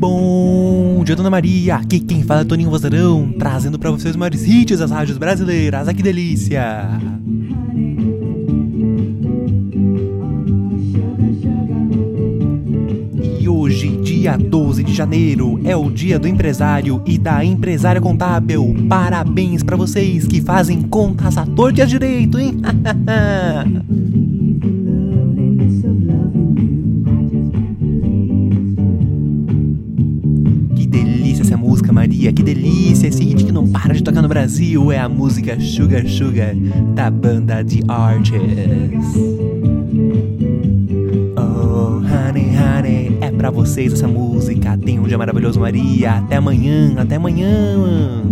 Bom dia, Dona Maria. Aqui quem fala é Toninho Vozarão, trazendo para vocês os maiores hits das rádios brasileiras. Ah, que delícia! E hoje, dia 12 de janeiro, é o dia do empresário e da empresária contábil. Parabéns para vocês que fazem contas à torta e à direito, hein? Que delícia esse hit que não para de tocar no Brasil. É a música Sugar Sugar da banda The Arches. Oh, honey, honey, é pra vocês essa música. Tenha um dia maravilhoso, Maria. Até amanhã, até amanhã.